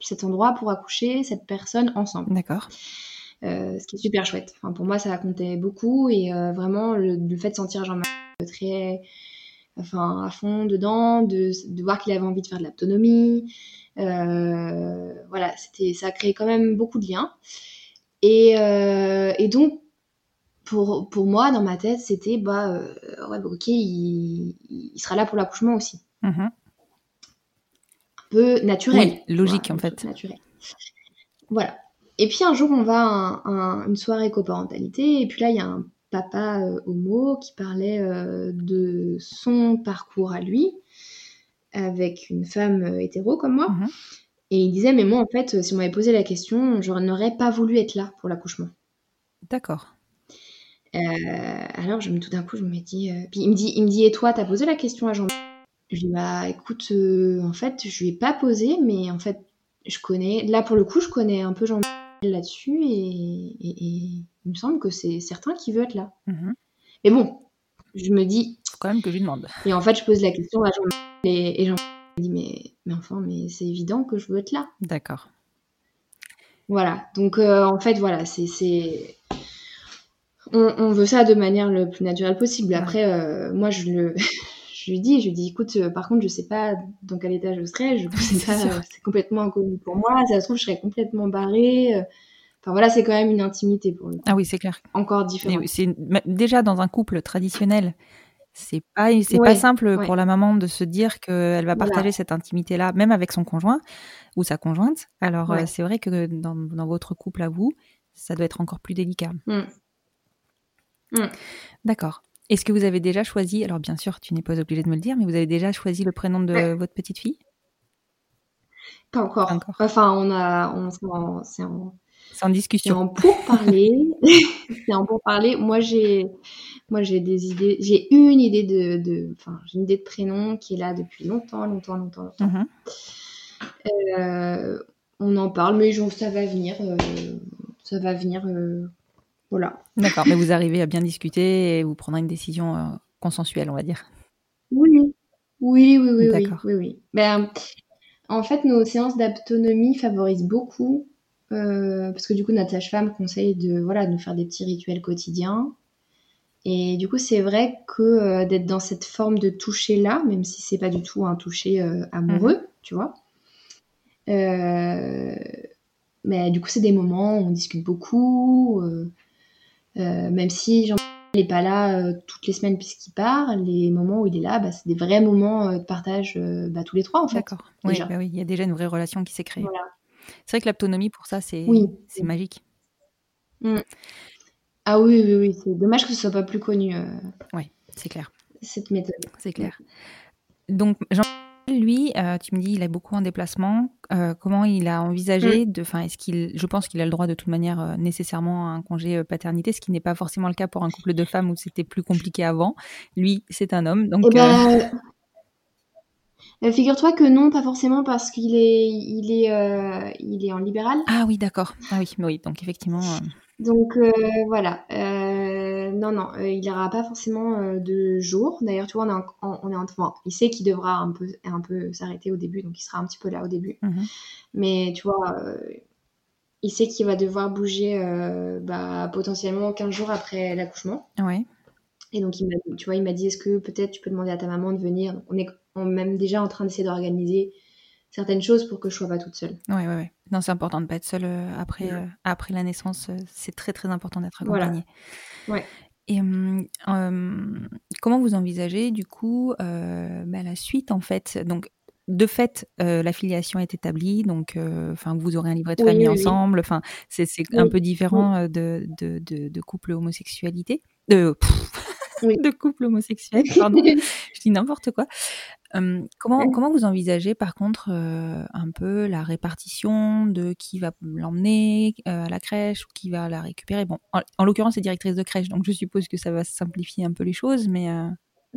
cet endroit pour accoucher cette personne ensemble, D'accord. Euh, ce qui est super chouette. Enfin, pour moi, ça a compté beaucoup et euh, vraiment le, le fait de sentir Jean-Marc très, enfin, à fond dedans, de, de voir qu'il avait envie de faire de l'autonomie, euh, voilà, c'était, ça a créé quand même beaucoup de liens. Et, euh, et donc, pour, pour moi, dans ma tête, c'était bah, euh, ouais, bah, ok, il, il sera là pour l'accouchement aussi. Mhm. Un peu naturel. Oui, logique, Voilà, en fait. Naturel. Voilà. Et puis un jour, on va à un- un- une soirée coparentalité, et puis là, il y a un papa euh, homo qui parlait euh, de son parcours à lui, avec une femme euh, hétéro comme moi. Mhm. Et il disait, mais moi, en fait, si on m'avait posé la question, je n'aurais pas voulu être là pour l'accouchement. D'accord. Euh, alors, je me, tout d'un coup, je me dis, euh, puis il me dit, il me dit, et toi, t'as posé la question à Jean Je lui dis, bah, écoute, euh, en fait, je lui ai pas posé, mais en fait, je connais, là, pour le coup, je connais un peu Jean là-dessus, et, et- et il me semble que c'est certain qu'il veut être là. Mhm. Mais bon, je me dis, Faut quand même que je lui demande. et en fait, je pose la question à Jean et, et Jean me dit, mais, mais enfin, mais c'est évident que je veux être là. D'accord. Voilà, donc euh, en fait, voilà, c'est. c'est- On, on veut ça de manière le plus naturelle possible. Après, euh, moi, je, le... je lui dis, je lui dis, écoute, euh, par contre, je sais pas dans quel état je serai, je sais C'est pas, c'est complètement inconnu pour moi, ça se trouve, je serais complètement barrée. Enfin voilà, c'est quand même une intimité pour lui. Ah oui, c'est clair. Encore oui, c'est déjà dans un couple traditionnel, c'est pas c'est Ouais, pas simple ouais. pour la maman de se dire qu'elle va Voilà. partager cette intimité là, même avec son conjoint ou sa conjointe. Alors euh, Ouais. c'est vrai que dans, dans votre couple à vous, ça doit être encore plus délicat. Mm. D'accord. Est-ce que vous avez déjà choisi Alors bien sûr, tu n'es pas obligé de me le dire, mais vous avez déjà choisi le prénom de votre petite fille? Pas encore. Pas encore. Enfin, on a. On, c'est en- c'est en, C'est en discussion. pourparler. c'est en pourparler. Moi, j'ai, moi, j'ai des idées. J'ai une idée de, de, enfin, j'ai une idée de prénom qui est là depuis longtemps, longtemps, longtemps, longtemps. Mhm. Euh, on en parle, mais ça va venir. euh, ça va venir. euh, voilà. D'accord, mais vous arrivez à bien discuter et vous prendrez une décision consensuelle, on va dire. Oui, oui, oui, oui, oui, oui, oui. Ben, en fait, nos séances d'autonomie favorisent beaucoup, euh, parce que du coup, notre sage-femme conseille de, voilà, de nous faire des petits rituels quotidiens. Et du coup, c'est vrai que euh, d'être dans cette forme de toucher-là, même si c'est pas du tout un toucher euh, amoureux, tu vois. mais du coup, c'est des moments où on discute beaucoup, même si Jean n'est pas là toutes les semaines puisqu'il part, les moments où il est là, bah, c'est des vrais moments de partage bah, tous les trois en fait. D'accord. Oui, bah oui, il y a déjà une vraie relation qui s'est créée. Voilà. C'est vrai que l'autonomie, pour ça, c'est Oui. magique. Ah oui, oui, oui, c'est dommage que ce soit pas plus connu euh, Oui, c'est clair. cette méthode. C'est clair. Donc, Jean, lui, euh, tu me dis, il est beaucoup en déplacement. Euh, comment il a envisagé de. Enfin, est-ce qu'il. Je pense qu'il a le droit de toute manière euh, nécessairement à un congé paternité, ce qui n'est pas forcément le cas pour un couple de femmes où c'était plus compliqué avant. Lui, c'est un homme. Donc, Eh ben, euh, figure-toi que non, pas forcément parce qu'il est, il est, euh, il est en libéral. Ah oui, d'accord. Ah oui, oui. Donc, effectivement. euh, Donc voilà, non, non, il n'aura pas forcément de jour. D'ailleurs, tu vois, on est en, on est en- enfin, il sait qu'il devra un peu, un peu s'arrêter au début, donc il sera un petit peu là au début. mhm. Mais tu vois, il sait qu'il va devoir bouger bah, potentiellement 15 jours après l'accouchement. Ouais. Et donc, il m'a, tu vois, il m'a dit, est-ce que peut-être tu peux demander à ta maman de venir? On est même déjà en train d'essayer d'organiser certaines choses pour que je sois pas toute seule. Ouais, ouais, ouais. Non, c'est important de pas être seule euh, après, Ouais. euh, après la naissance. euh, C'est très, très important d'être Voilà. accompagnée. Ouais. Et comment vous envisagez du coup euh, bah, la suite en fait? Donc de fait, euh, la filiation est établie, donc enfin vous aurez un livret de Oui, famille oui, oui. ensemble. Enfin c'est Oui, un peu différent de, de, de, de couple homosexualité? De, pff, Oui. de couple homosexuel, pardon. je dis n'importe quoi. Comment, comment vous envisagez par contre euh, un peu la répartition de qui va l'emmener euh, à la crèche ou qui va la récupérer? Bon, en, en l'occurrence, c'est directrice de crèche, donc je suppose que ça va simplifier un peu les choses, mais euh,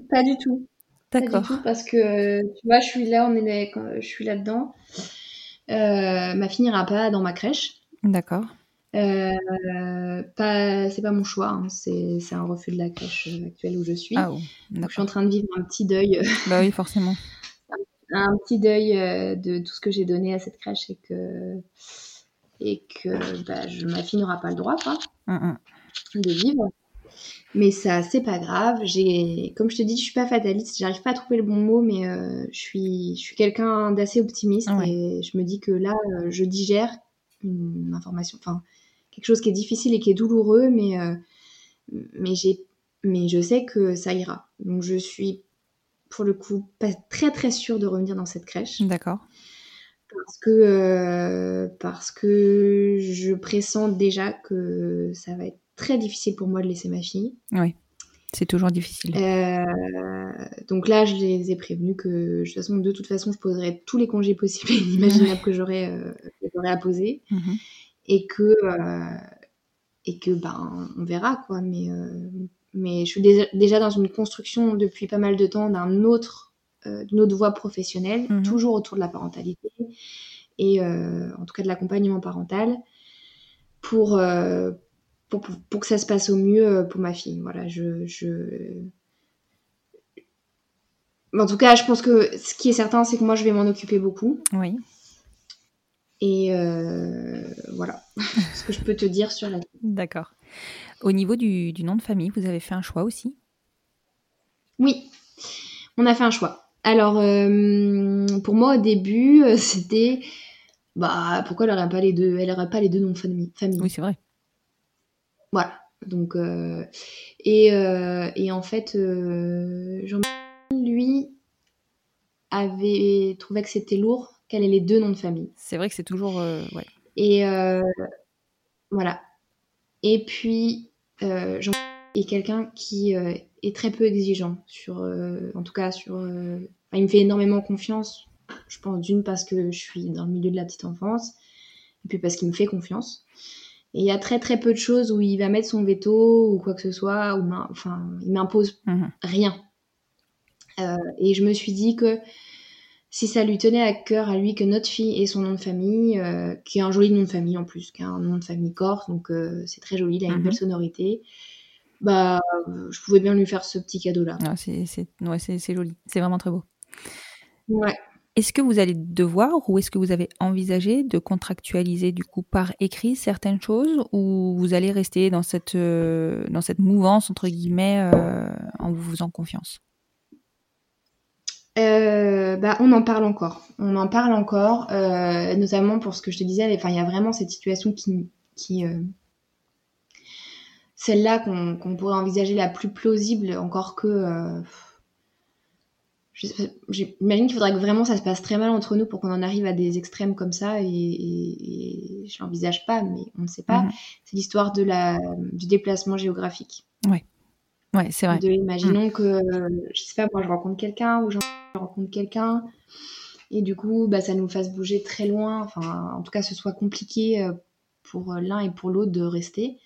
Pas du tout. Pas du d'accord. tout parce que tu vois, je suis là, on est là- quand je suis là-dedans. Euh, ma fille n'ira pas dans ma crèche. D'accord. Euh, pas, c'est pas mon choix, hein, c'est, c'est un refus de la crèche euh, actuelle où je suis. Ah, oh, Donc, je suis en train de vivre un petit deuil, Bah oui, forcément. un petit deuil euh, de tout ce que j'ai donné à cette crèche et que, et que bah, je- ma fille n'aura pas le droit, quoi. Hum, hum. de vivre. Mais ça, c'est pas grave. J'ai, comme je te dis, je suis pas fataliste. J'arrive pas à trouver le bon mot, mais euh, je suis, je suis quelqu'un d'assez optimiste Ouais. et je me dis que là, euh, je digère une information, enfin quelque chose qui est difficile et qui est douloureux, mais euh, mais mais je sais que ça ira. Donc je suis pour le coup pas très très sûre de revenir dans cette crèche. D'accord. Parce que, euh, parce que je pressens déjà que ça va être très difficile pour moi de laisser ma fille. Oui, c'est toujours difficile. Euh, donc là, je les ai prévenus que de toute façon, de toute façon, je poserai tous les congés possibles et inimaginables que j'aurais euh, à poser. Mhm. Et que euh, et que ben on verra quoi mais euh, mais je suis déjà, dans une construction depuis pas mal de temps d'un autre euh, d'une autre voie professionnelle Mhm. toujours autour de la parentalité et en tout cas de l'accompagnement parental pour, pour pour pour que ça se passe au mieux pour ma fille voilà je je en tout cas, je pense que ce qui est certain, c'est que moi, je vais m'en occuper beaucoup. Oui, Et euh, voilà ce que je peux te dire sur la d'accord. Au niveau du, du nom de famille, vous avez fait un choix aussi? Oui, on a fait un choix. Alors, euh, pour moi, au début, euh, c'était bah pourquoi elle n'aurait pas les deux, elle aurait pas les deux noms de famille. famille. Oui, c'est vrai. Voilà. Donc euh, et, et en fait, Jean lui avait trouvé que c'était lourd qu'elle ait les deux noms de famille. C'est vrai que c'est toujours. euh, ouais. Et euh, voilà. Et puis, euh, Jean est quelqu'un qui est très peu exigeant sur, en tout cas sur. il me fait énormément confiance. Je pense d'une parce que je suis dans le milieu de la petite enfance, et puis parce qu'il me fait confiance. Et il y a très très peu de choses où il va mettre son veto ou quoi que ce soit, ou enfin, il m'impose Mhm. rien. Euh, et je me suis dit que si ça lui tenait à cœur à lui que notre fille ait son nom de famille, euh, qui est un joli nom de famille en plus, qui a un nom de famille corse, donc euh, c'est très joli, il a une Mhm. belle sonorité, bah euh, je pouvais bien lui faire ce petit cadeau-là. Ah, c'est ouais, joli. C'est vraiment très beau. Ouais. Est-ce que vous allez devoir ou est-ce que vous avez envisagé de contractualiser du coup par écrit certaines choses ou vous allez rester dans cette, euh, dans cette mouvance entre guillemets euh, en vous faisant confiance? Euh, bah, on en parle encore. On en parle encore, euh, notamment pour ce que je te disais. Enfin, il y a vraiment cette situation qui, qui euh, celle-là qu'on pourrait envisager la plus plausible, encore que. J'imagine qu'il faudrait que vraiment ça se passe très mal entre nous pour qu'on en arrive à des extrêmes comme ça, et, et- et je l'envisage pas, mais on ne sait pas. Mhm. C'est l'histoire de la du déplacement géographique. Ouais, c'est vrai. De, imaginons que, euh, je sais pas, moi je rencontre quelqu'un ou je rencontre quelqu'un et du coup bah, ça nous fasse bouger très loin, enfin en tout cas ce soit compliqué euh, pour l'un et pour l'autre de rester.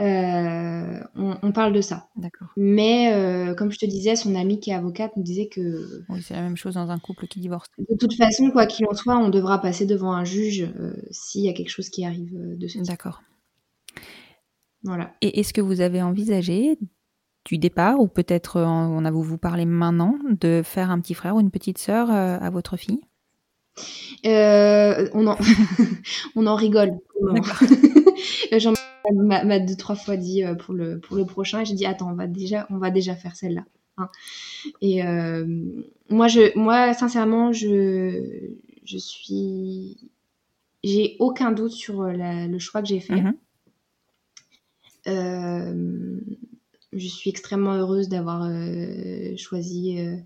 Euh, on, on parle de ça. D'accord. Mais euh, comme je te disais, son amie qui est avocate nous disait que Oui, c'est la même chose dans un couple qui divorce. de toute façon, quoi qu'il en soit, on devra passer devant un juge euh, s'il y a quelque chose qui arrive euh, de ce. D'accord. Voilà. Et est-ce que vous avez envisagé du départ ou peut-être euh, on a vous vous parlé maintenant de faire un petit frère ou une petite sœur euh, à votre fille? Euh, on, en... on en rigole. Jean m'a deux trois fois dit pour le pour le prochain et j'ai dit attends on va déjà on va déjà faire celle-là. hein. Et euh, moi je moi sincèrement je je suis j'ai aucun doute sur la- le choix que j'ai fait. Mhm. Euh, je suis extrêmement heureuse d'avoir euh, choisi euh,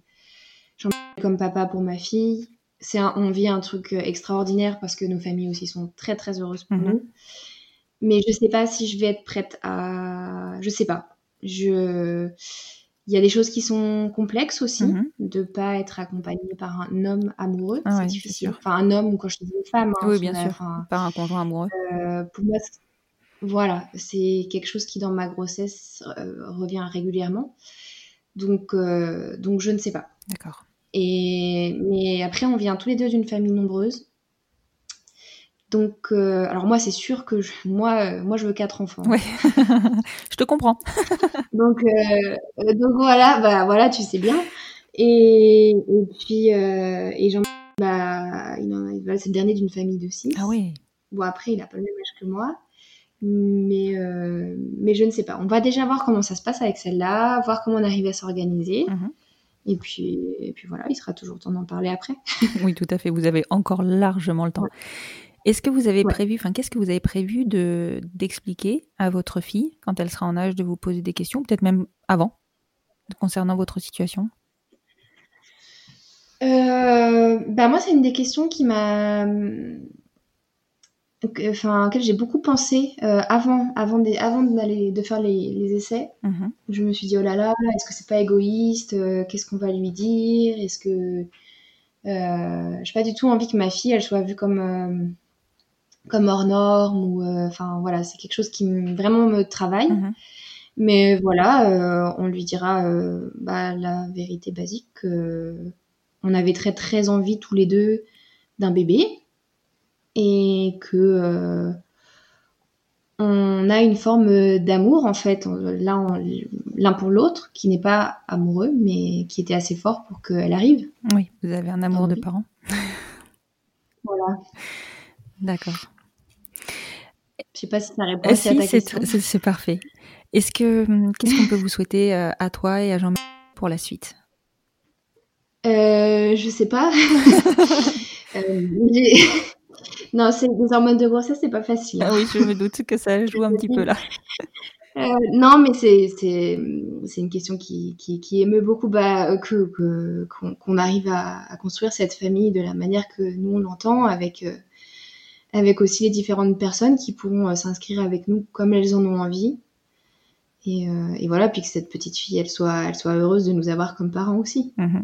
Jean comme papa pour ma fille. C'est un- on vit un truc euh, extraordinaire parce que nos familles aussi sont très très heureuses pour Mhm. nous. Mais je sais pas si je vais être prête à. Je sais pas. Je. Il y a des choses qui sont complexes aussi, Mhm. de pas être accompagnée par un homme amoureux, Ah c'est ouais, difficile. sûr. Enfin, un homme ou quand je dis une femme. hein, Oui, bien a- sûr. enfin, Par un conjoint amoureux. euh, pour moi, voilà, c'est quelque chose qui dans ma grossesse euh, revient régulièrement. Donc, euh, donc je ne sais pas. D'accord. Et mais après, on vient tous les deux d'une famille nombreuse. Donc, euh, alors moi, c'est sûr que je- moi, moi, je veux quatre enfants. Ouais. Je te comprends. Donc, donc voilà, bah voilà, tu sais bien. Et, et puis, et Jean, bah, il en a- voilà, c'est le dernier d'une famille de six. Ah oui. Bon, après, il a pas le même âge que moi. Mais, euh, mais je ne sais pas. On va déjà voir comment ça se passe avec celle-là, voir comment on arrive à s'organiser. Mhm. Et, puis, et puis voilà, il sera toujours temps d'en parler après. Oui, tout à fait. Vous avez encore largement le temps. Est-ce que vous avez prévu, enfin, qu'est-ce que vous avez prévu de d'expliquer à votre fille quand elle sera en âge de vous poser des questions, peut-être même avant, concernant votre situation? Euh, bah moi, c'est une des questions qui m'a, enfin, auquel j'ai beaucoup pensé euh, avant, avant, avant d'aller de faire les, les essais. Mhm. Je me suis dit oh là là, est-ce que c'est pas égoïste euh, Qu'est-ce qu'on va lui dire Est-ce que euh, j'ai pas du tout envie que ma fille elle soit vue comme euh, comme hors norme ou enfin voilà, c'est quelque chose qui vraiment me travaille. Mhm. Mais voilà, on lui dira bah, la vérité basique on avait très très envie tous les deux d'un bébé et que euh, on a une forme d'amour en fait l'un pour l'autre qui n'est pas amoureux mais qui était assez fort pour qu'elle arrive. Oui, vous avez un amour de parents. voilà. D'accord. Je sais pas si ça répond à ta question. C'est parfait. Est-ce que qu'est-ce qu'on peut vous souhaiter euh, à toi et à Jean pour la suite? Euh, je sais pas. euh, non, c'est des hormones de grossesse, c'est pas facile. Ah oui, je me doute que ça joue un petit peu là. Euh, non, mais c'est une question qui, qui, qui émeut beaucoup bah, que qu'on arrive à, à, construire cette famille de la manière que nous on l'entend avec euh, avec aussi les différentes personnes qui pourront euh, s'inscrire avec nous comme elles en ont envie. Et, et, voilà, puis que cette petite fille, elle soit, elle soit heureuse de nous avoir comme parents aussi. Mmh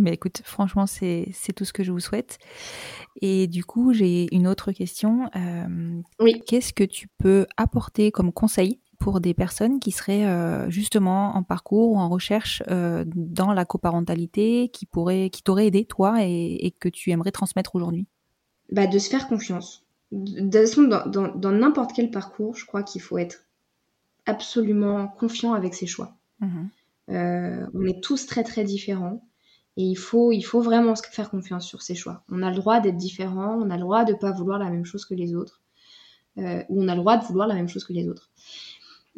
mais écoute, franchement, c'est tout ce que je vous souhaite. Et du coup, j'ai une autre question. Euh, oui. Qu'est-ce que tu peux apporter comme conseil pour des personnes qui seraient euh, justement en parcours ou en recherche euh, dans la coparentalité, qui pourraient, qui t'auraient aidé toi et, que tu aimerais transmettre aujourd'hui? Bah, De se faire confiance. De toute façon, dans n'importe quel parcours, je crois qu'il faut être absolument confiant avec ses choix. Mmh on est tous très très différents. Et il faut, il faut vraiment se faire confiance sur ses choix. On a le droit d'être différent, on a le droit de ne pas vouloir la même chose que les autres, euh, ou on a le droit de vouloir la même chose que les autres.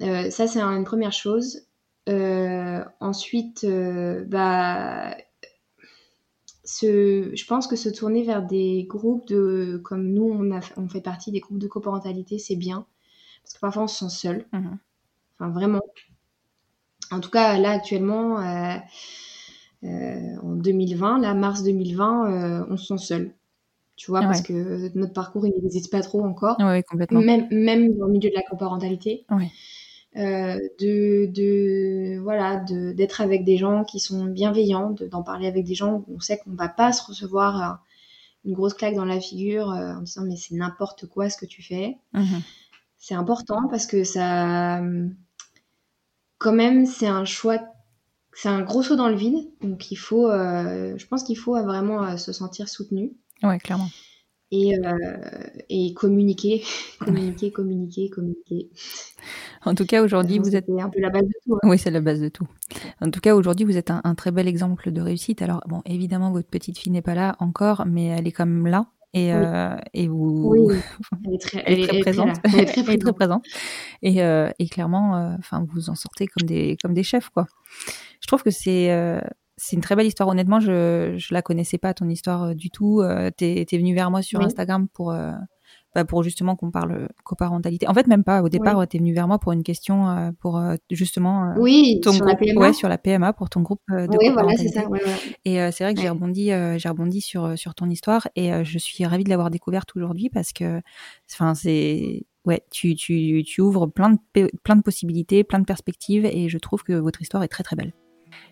Euh, ça, c'est une première chose. Euh, ensuite, bah, je pense que se tourner vers des groupes de, comme nous, on, a, on fait partie des groupes de coparentalité, c'est bien, parce que parfois on se sent seul. Mmh Enfin, vraiment. En tout cas, là, actuellement, en 2020, là, mars 2020, euh, on se sent seul. Tu vois, parce que notre parcours, il n'existe pas trop encore. Oui, complètement. Même, même dans le milieu de la coparentalité. Oui. Euh, de, de voilà d'être avec des gens qui sont bienveillants d'en parler avec des gens où on sait qu'on va pas se recevoir une grosse claque dans la figure en disant mais c'est n'importe quoi ce que tu fais mmh c'est important parce que ça quand même c'est un choix c'est un gros saut dans le vide. Donc il faut, euh, je pense qu'il faut vraiment euh, se sentir soutenu. Ouais, clairement. Et, euh, et communiquer, communiquer, communiquer, communiquer. En tout cas, aujourd'hui, vous êtes un peu la base de tout. Hein. Oui, c'est la base de tout. En tout cas, aujourd'hui, vous êtes un, très bel exemple de réussite. Alors, bon, évidemment, votre petite fille n'est pas là encore, mais elle est quand même là. Et, et vous, oui, elle est très, elle est très présente. Elle est très, elle est très présente. Et, et clairement, enfin, vous en sortez comme des, comme des chefs, quoi je trouve que c'est euh, c'est une très belle histoire. Honnêtement, je je la connaissais pas ton histoire euh, du tout. Euh, t'es es venu vers moi sur Instagram pour bah, pour justement qu'on parle coparentalité. En fait, même pas. Au départ, tu es venu vers moi pour une question pour justement oui ton sur groupe, la PMA. Ouais, sur la PMA pour ton groupe de oui, voilà, c'est ça. Ouais, et c'est vrai que j'ai rebondi j'ai rebondi sur sur ton histoire et je suis ravie de l'avoir découverte aujourd'hui parce que enfin c'est ouais, tu, tu, tu ouvres plein de, plein de possibilités, plein de perspectives et je trouve que votre histoire est très très belle.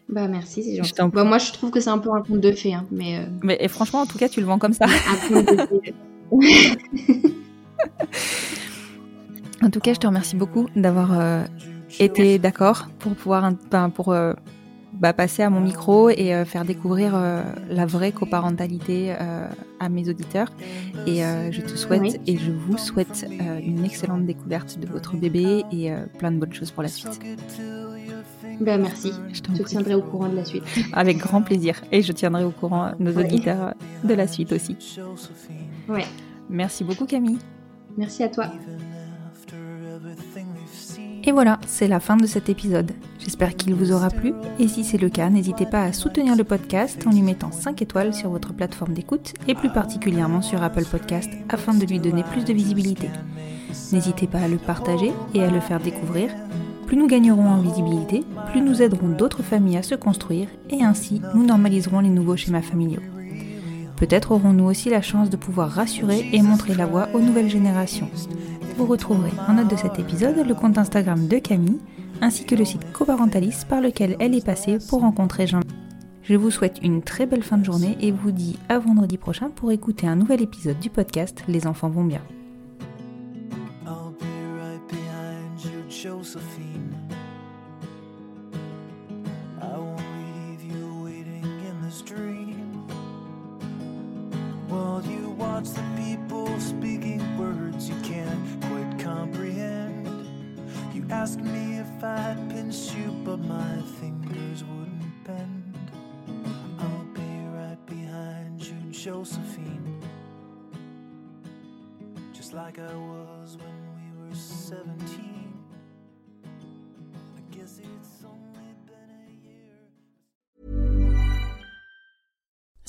Bah merci, c'est gentil. Bah, moi je trouve que c'est un peu un conte de fées, hein, mais. Euh, mais et franchement, en tout cas, tu le vends comme ça. un conte de fées. en tout cas, je te remercie beaucoup d'avoir euh, été d'accord pour pouvoir, pour euh, bah, passer à mon micro et euh, faire découvrir la vraie coparentalité à mes auditeurs. Et je te souhaite et je vous souhaite une excellente découverte de votre bébé et plein de bonnes choses pour la suite. Ben merci. Je, te tiendrai au courant de la suite. Avec grand plaisir. Et je tiendrai au courant nos auditeurs de la suite aussi. Ouais. Merci beaucoup Camille. Merci à toi. Et voilà, c'est la fin de cet épisode. J'espère qu'il vous aura plu et si c'est le cas, n'hésitez pas à soutenir le podcast en lui mettant 5 étoiles sur votre plateforme d'écoute et plus particulièrement sur Apple Podcast afin de lui donner plus de visibilité. N'hésitez pas à le partager et à le faire découvrir. Plus nous gagnerons en visibilité, plus nous aiderons d'autres familles à se construire et ainsi nous normaliserons les nouveaux schémas familiaux. Peut-être aurons-nous aussi la chance de pouvoir rassurer et montrer la voie aux nouvelles générations. Vous retrouverez en note de cet épisode le compte Instagram de Camille, ainsi que le site Coparentalis par lequel elle est passée pour rencontrer Jean. Je vous souhaite une très belle fin de journée et vous dis à vendredi prochain pour écouter un nouvel épisode du podcast Les enfants vont bien.